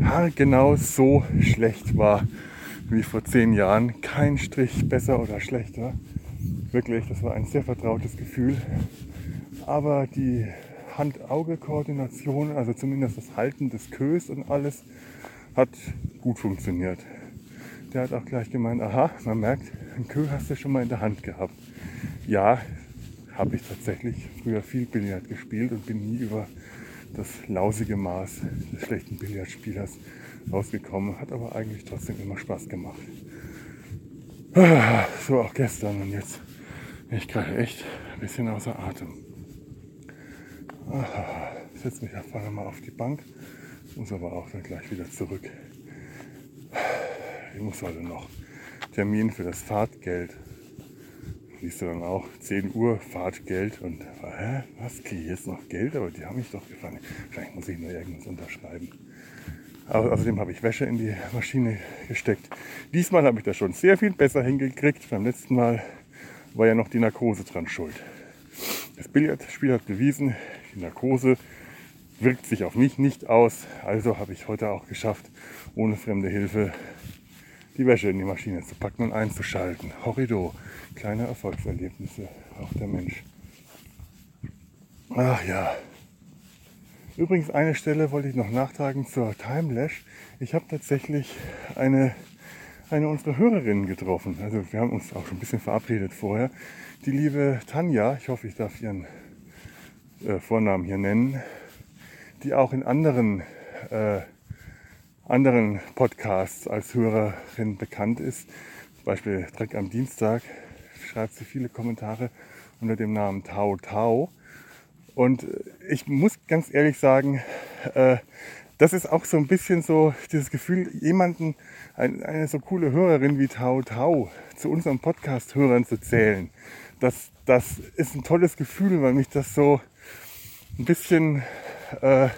haargenau so schlecht war wie vor zehn Jahren. Kein Strich besser oder schlechter. Wirklich, das war ein sehr vertrautes Gefühl. Aber die Hand-Auge-Koordination, also zumindest das Halten des Kös und alles, hat gut funktioniert. Der hat auch gleich gemeint, aha, man merkt, ein Kö hast du schon mal in der Hand gehabt. Ja, habe ich tatsächlich früher viel Billard gespielt und bin nie über das lausige Maß des schlechten Billardspielers rausgekommen. Hat aber eigentlich trotzdem immer Spaß gemacht. So auch gestern und jetzt ich gerade echt ein bisschen außer Atem. Ich setze mich einfach mal auf die Bank, muss aber auch dann gleich wieder zurück. Ich muss heute noch Termin für das Fahrtgeld siehst du dann auch 10 Uhr Fahrtgeld und hä, was, kriege ich jetzt noch Geld? Aber die haben mich doch gefangen. Vielleicht muss ich nur irgendwas unterschreiben. Aber außerdem habe ich Wäsche in die Maschine gesteckt. Diesmal habe ich das schon sehr viel besser hingekriegt. Beim letzten Mal war ja noch die Narkose dran schuld. Das Billardspiel hat bewiesen, die Narkose wirkt sich auf mich nicht aus. Also habe ich heute auch geschafft, ohne fremde Hilfe die Wäsche in die Maschine zu packen und einzuschalten. Horrido, kleine Erfolgserlebnisse, auch der Mensch. Ach ja. Übrigens eine Stelle wollte ich noch nachtragen zur Timelash. Ich habe tatsächlich eine, eine unserer Hörerinnen getroffen. Also wir haben uns auch schon ein bisschen verabredet vorher. Die liebe Tanja, ich hoffe, ich darf ihren äh, Vornamen hier nennen, die auch in anderen äh, anderen Podcasts als Hörerin bekannt ist. Zum Beispiel Dreck am Dienstag schreibt sie viele Kommentare unter dem Namen Tau Tau. Und ich muss ganz ehrlich sagen, äh, das ist auch so ein bisschen so dieses Gefühl, jemanden, eine so coole Hörerin wie Tau Tau zu unserem Podcast-Hörern zu zählen. Das, das ist ein tolles Gefühl, weil mich das so ein bisschen äh,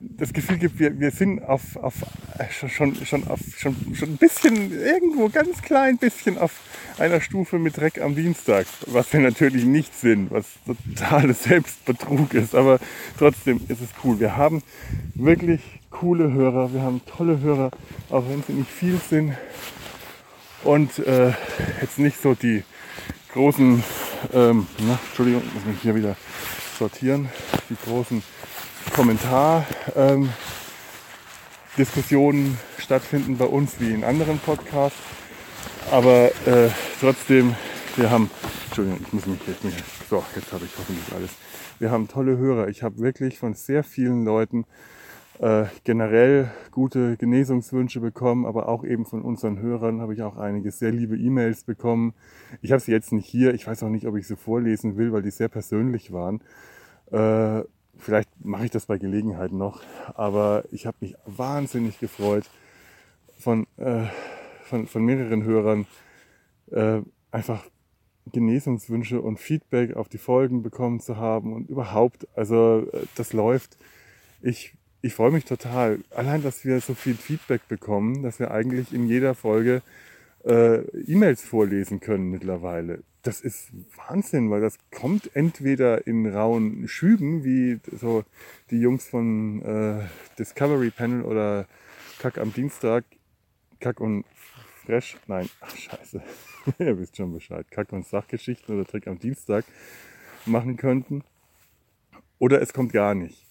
das Gefühl gibt, wir, wir sind auf, auf, äh, schon, schon, auf, schon, schon ein bisschen, irgendwo ganz klein bisschen auf einer Stufe mit Dreck am Dienstag, was wir natürlich nicht sind, was totales Selbstbetrug ist, aber trotzdem ist es cool. Wir haben wirklich coole Hörer, wir haben tolle Hörer, auch wenn sie nicht viel sind und äh, jetzt nicht so die großen, ähm, na, Entschuldigung, muss mich hier wieder sortieren, die großen Kommentar-Diskussionen ähm, stattfinden bei uns wie in anderen Podcasts. Aber äh, trotzdem, wir haben, Entschuldigung, ich muss mich jetzt nicht, so, jetzt habe ich hoffentlich alles. Wir haben tolle Hörer. Ich habe wirklich von sehr vielen Leuten äh, generell gute Genesungswünsche bekommen, aber auch eben von unseren Hörern habe ich auch einige sehr liebe E-Mails bekommen. Ich habe sie jetzt nicht hier. Ich weiß auch nicht, ob ich sie vorlesen will, weil die sehr persönlich waren. Äh, Vielleicht mache ich das bei Gelegenheit noch, aber ich habe mich wahnsinnig gefreut, von, äh, von, von mehreren Hörern äh, einfach Genesungswünsche und Feedback auf die Folgen bekommen zu haben und überhaupt, also äh, das läuft. Ich, ich freue mich total. Allein, dass wir so viel Feedback bekommen, dass wir eigentlich in jeder Folge äh, E-Mails vorlesen können mittlerweile. Das ist Wahnsinn, weil das kommt entweder in rauen Schüben, wie so die Jungs von äh, Discovery Panel oder Kack am Dienstag, Kack und Fresh, nein, ach scheiße, ihr wisst schon Bescheid, Kack und Sachgeschichten oder Trick am Dienstag machen könnten. Oder es kommt gar nicht.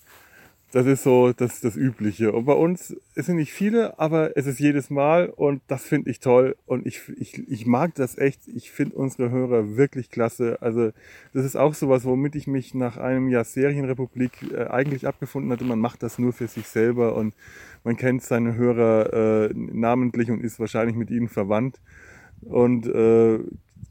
Das ist so das, das Übliche. Und bei uns es sind nicht viele, aber es ist jedes Mal und das finde ich toll. Und ich, ich, ich mag das echt. Ich finde unsere Hörer wirklich klasse. Also das ist auch sowas, womit ich mich nach einem Jahr Serienrepublik äh, eigentlich abgefunden hatte. Man macht das nur für sich selber und man kennt seine Hörer äh, namentlich und ist wahrscheinlich mit ihnen verwandt. Und äh,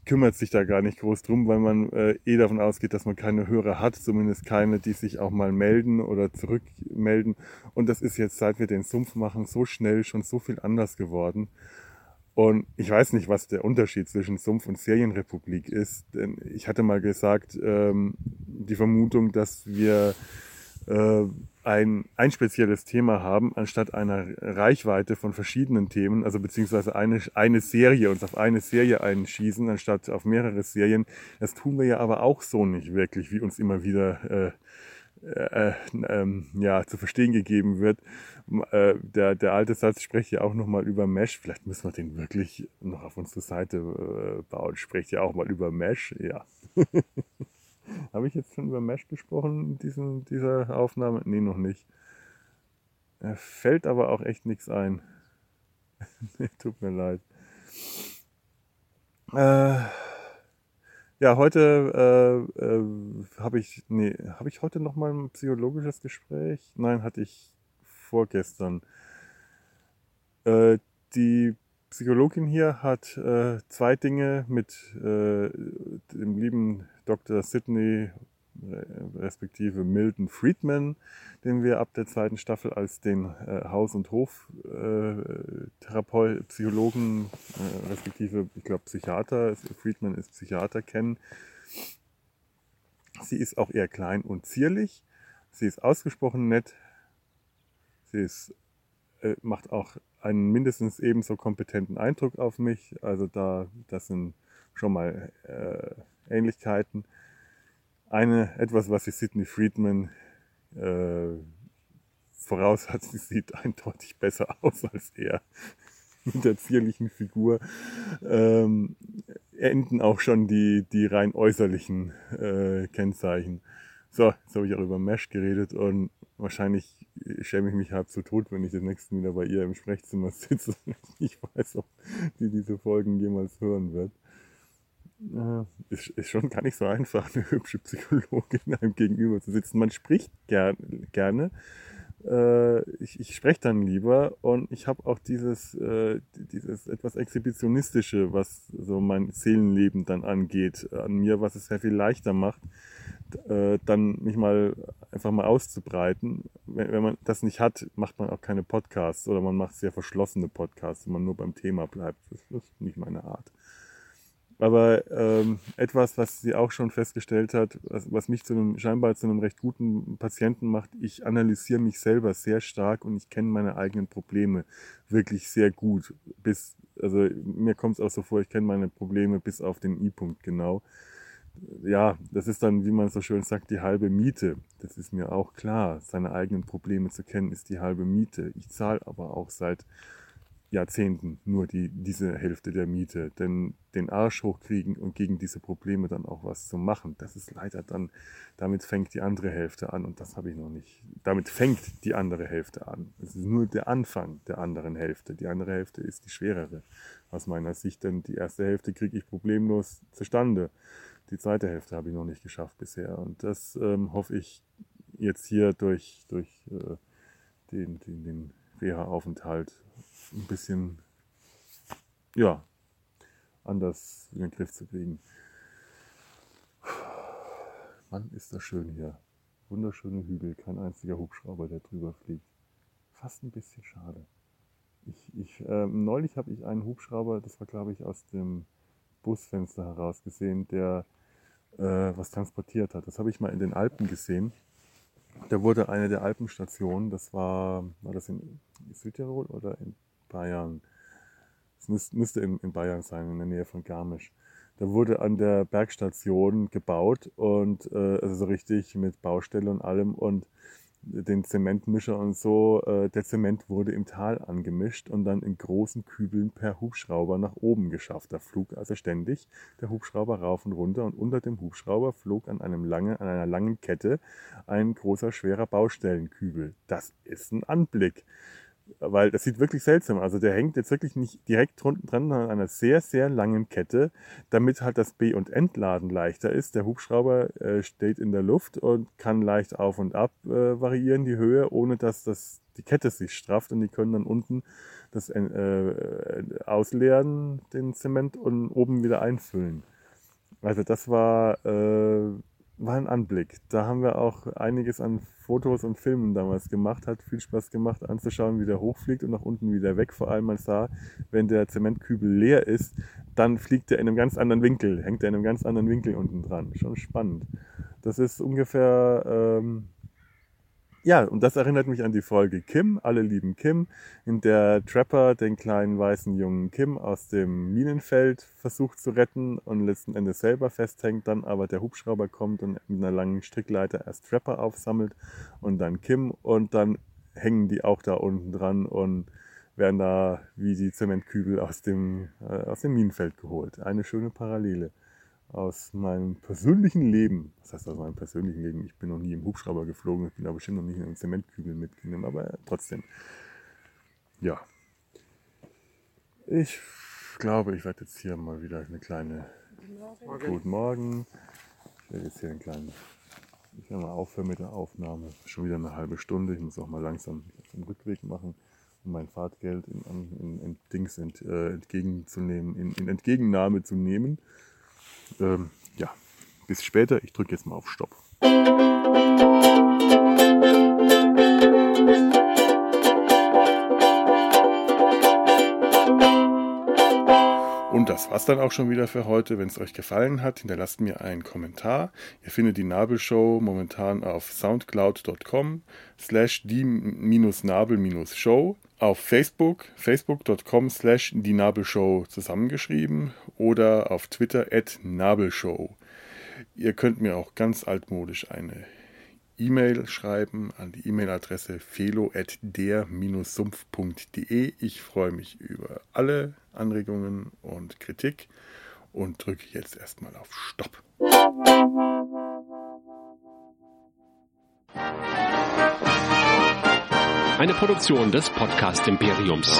kümmert sich da gar nicht groß drum, weil man äh, eh davon ausgeht, dass man keine Hörer hat, zumindest keine, die sich auch mal melden oder zurückmelden. Und das ist jetzt, seit wir den Sumpf machen, so schnell schon so viel anders geworden. Und ich weiß nicht, was der Unterschied zwischen Sumpf und Serienrepublik ist. Denn ich hatte mal gesagt, ähm, die Vermutung, dass wir äh, ein, ein spezielles Thema haben, anstatt einer Reichweite von verschiedenen Themen, also beziehungsweise eine, eine Serie, uns auf eine Serie einschießen, anstatt auf mehrere Serien. Das tun wir ja aber auch so nicht wirklich, wie uns immer wieder äh, äh, ähm, ja, zu verstehen gegeben wird. Äh, der, der alte Satz spricht ja auch nochmal über Mesh. Vielleicht müssen wir den wirklich noch auf unsere Seite äh, bauen. Spricht ja auch mal über Mesh. Ja. Habe ich jetzt schon über Mesh gesprochen in diesem, dieser Aufnahme? Nee, noch nicht. Er fällt aber auch echt nichts ein. Tut mir leid. Äh, ja, heute äh, äh, habe ich, nee, habe ich heute noch mal ein psychologisches Gespräch? Nein, hatte ich vorgestern. Äh, die Psychologin hier hat äh, zwei Dinge mit äh, dem lieben Dr. Sidney respektive Milton Friedman, den wir ab der zweiten Staffel als den äh, Haus- und Hof-Therapeut, äh, Psychologen, äh, respektive, ich glaube, Psychiater, Friedman ist Psychiater, kennen. Sie ist auch eher klein und zierlich. Sie ist ausgesprochen nett. Sie ist, äh, macht auch einen mindestens ebenso kompetenten Eindruck auf mich. Also da, das sind schon mal äh, Ähnlichkeiten. Eine, etwas, was sich Sidney Friedman äh, voraus hat, sie sieht eindeutig besser aus als er. Mit der zierlichen Figur ähm, enden auch schon die, die rein äußerlichen äh, Kennzeichen. So, jetzt habe ich auch über Mesh geredet und wahrscheinlich schäme ich mich halb zu tot, wenn ich das nächste wieder bei ihr im Sprechzimmer sitze. Ich weiß, ob die diese Folgen jemals hören wird ist, ist schon gar nicht so einfach, eine hübsche Psychologin einem gegenüber zu sitzen. Man spricht gern, gerne. Äh, ich, ich spreche dann lieber und ich habe auch dieses, äh, dieses etwas Exhibitionistische, was so mein Seelenleben dann angeht, an mir, was es sehr viel leichter macht, äh, dann mich mal einfach mal auszubreiten. Wenn, wenn man das nicht hat, macht man auch keine Podcasts oder man macht sehr verschlossene Podcasts, wenn man nur beim Thema bleibt. Das ist nicht meine Art. Aber ähm, etwas, was sie auch schon festgestellt hat, was, was mich zu einem scheinbar zu einem recht guten Patienten macht, ich analysiere mich selber sehr stark und ich kenne meine eigenen Probleme wirklich sehr gut. Bis, also mir kommt es auch so vor, ich kenne meine Probleme bis auf den I-Punkt genau. Ja, das ist dann, wie man so schön sagt, die halbe Miete. Das ist mir auch klar. Seine eigenen Probleme zu kennen, ist die halbe Miete. Ich zahle aber auch seit Jahrzehnten nur die, diese Hälfte der Miete. Denn den Arsch hochkriegen und gegen diese Probleme dann auch was zu machen, das ist leider dann, damit fängt die andere Hälfte an und das habe ich noch nicht. Damit fängt die andere Hälfte an. Es ist nur der Anfang der anderen Hälfte. Die andere Hälfte ist die schwerere aus meiner Sicht, denn die erste Hälfte kriege ich problemlos zustande. Die zweite Hälfte habe ich noch nicht geschafft bisher und das ähm, hoffe ich jetzt hier durch, durch äh, den, den, den Reha-Aufenthalt ein bisschen, ja, anders in den Griff zu kriegen. Mann, ist das schön hier. Wunderschöne Hügel, kein einziger Hubschrauber, der drüber fliegt. Fast ein bisschen schade. Ich, ich, äh, neulich habe ich einen Hubschrauber, das war glaube ich aus dem Busfenster heraus gesehen, der äh, was transportiert hat. Das habe ich mal in den Alpen gesehen. Da wurde eine der Alpenstationen, das war, war das in Südtirol oder in Bayern. Es müsste in, in Bayern sein, in der Nähe von Garmisch. Da wurde an der Bergstation gebaut und äh, also so richtig mit Baustelle und allem und den Zementmischer und so. Äh, der Zement wurde im Tal angemischt und dann in großen Kübeln per Hubschrauber nach oben geschafft. Da flog also ständig der Hubschrauber rauf und runter und unter dem Hubschrauber flog an, einem lange, an einer langen Kette ein großer, schwerer Baustellenkübel. Das ist ein Anblick weil das sieht wirklich seltsam. Also der hängt jetzt wirklich nicht direkt unten dran, sondern an einer sehr, sehr langen Kette, damit halt das B- und Entladen leichter ist. Der Hubschrauber äh, steht in der Luft und kann leicht auf und ab äh, variieren, die Höhe, ohne dass das, die Kette sich strafft und die können dann unten das äh, ausleeren, den Zement, und oben wieder einfüllen. Also das war, äh, war ein Anblick. Da haben wir auch einiges an Fotos und Filmen damals gemacht. Hat viel Spaß gemacht anzuschauen, wie der hochfliegt und nach unten wieder weg. Vor allem man sah, wenn der Zementkübel leer ist, dann fliegt er in einem ganz anderen Winkel, hängt er in einem ganz anderen Winkel unten dran. Schon spannend. Das ist ungefähr ähm, ja, und das erinnert mich an die Folge Kim, alle lieben Kim, in der Trapper den kleinen weißen jungen Kim aus dem Minenfeld versucht zu retten und letzten Endes selber festhängt, dann aber der Hubschrauber kommt und mit einer langen Strickleiter erst Trapper aufsammelt und dann Kim und dann hängen die auch da unten dran und werden da wie die Zementkübel aus dem, äh, aus dem Minenfeld geholt. Eine schöne Parallele aus meinem persönlichen Leben. Was heißt aus meinem persönlichen Leben? Ich bin noch nie im Hubschrauber geflogen, ich bin da bestimmt noch nicht in einem Zementkübel mitgenommen, aber trotzdem. Ja. Ich glaube, ich werde jetzt hier mal wieder eine kleine. Morgen. Guten Morgen. Ich werde jetzt hier einen kleinen. Ich werde mal aufhören mit der Aufnahme. Schon wieder eine halbe Stunde. Ich muss auch mal langsam den Rückweg machen, um mein Fahrtgeld in, in, in Dings ent, äh, entgegenzunehmen, in, in Entgegennahme zu nehmen. Ähm, ja, bis später. Ich drücke jetzt mal auf Stopp. Das war's dann auch schon wieder für heute. Wenn es euch gefallen hat, hinterlasst mir einen Kommentar. Ihr findet die Nabelshow momentan auf soundcloud.com slash die-nabel-show auf Facebook, facebook.com slash die Nabelshow zusammengeschrieben oder auf Twitter at Nabelshow. Ihr könnt mir auch ganz altmodisch eine E-Mail schreiben an die E-Mail-Adresse felo at der-sumpf.de. Ich freue mich über alle Anregungen und Kritik und drücke jetzt erstmal auf Stopp. Eine Produktion des Podcast Imperiums.